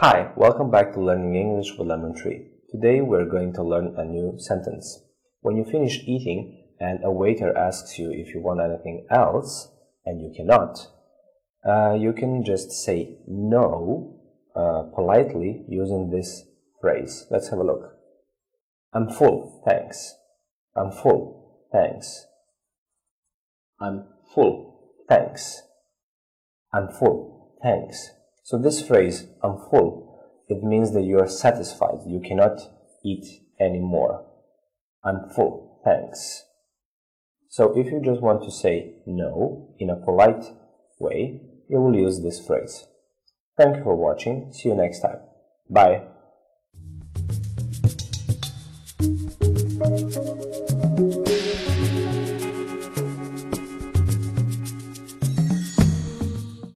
Hi, welcome back to Learning English with Lemon Tree. Today we're going to learn a new sentence. When you finish eating and a waiter asks you if you want anything else and you cannot, uh, you can just say no uh, politely using this phrase. Let's have a look. I'm full, thanks. I'm full, thanks. I'm full, thanks. I'm full, thanks. So this phrase, I'm full, it means that you are satisfied. You cannot eat anymore. I'm full, thanks. So if you just want to say no in a polite way, you will use this phrase. Thank you for watching. See you next time. Bye.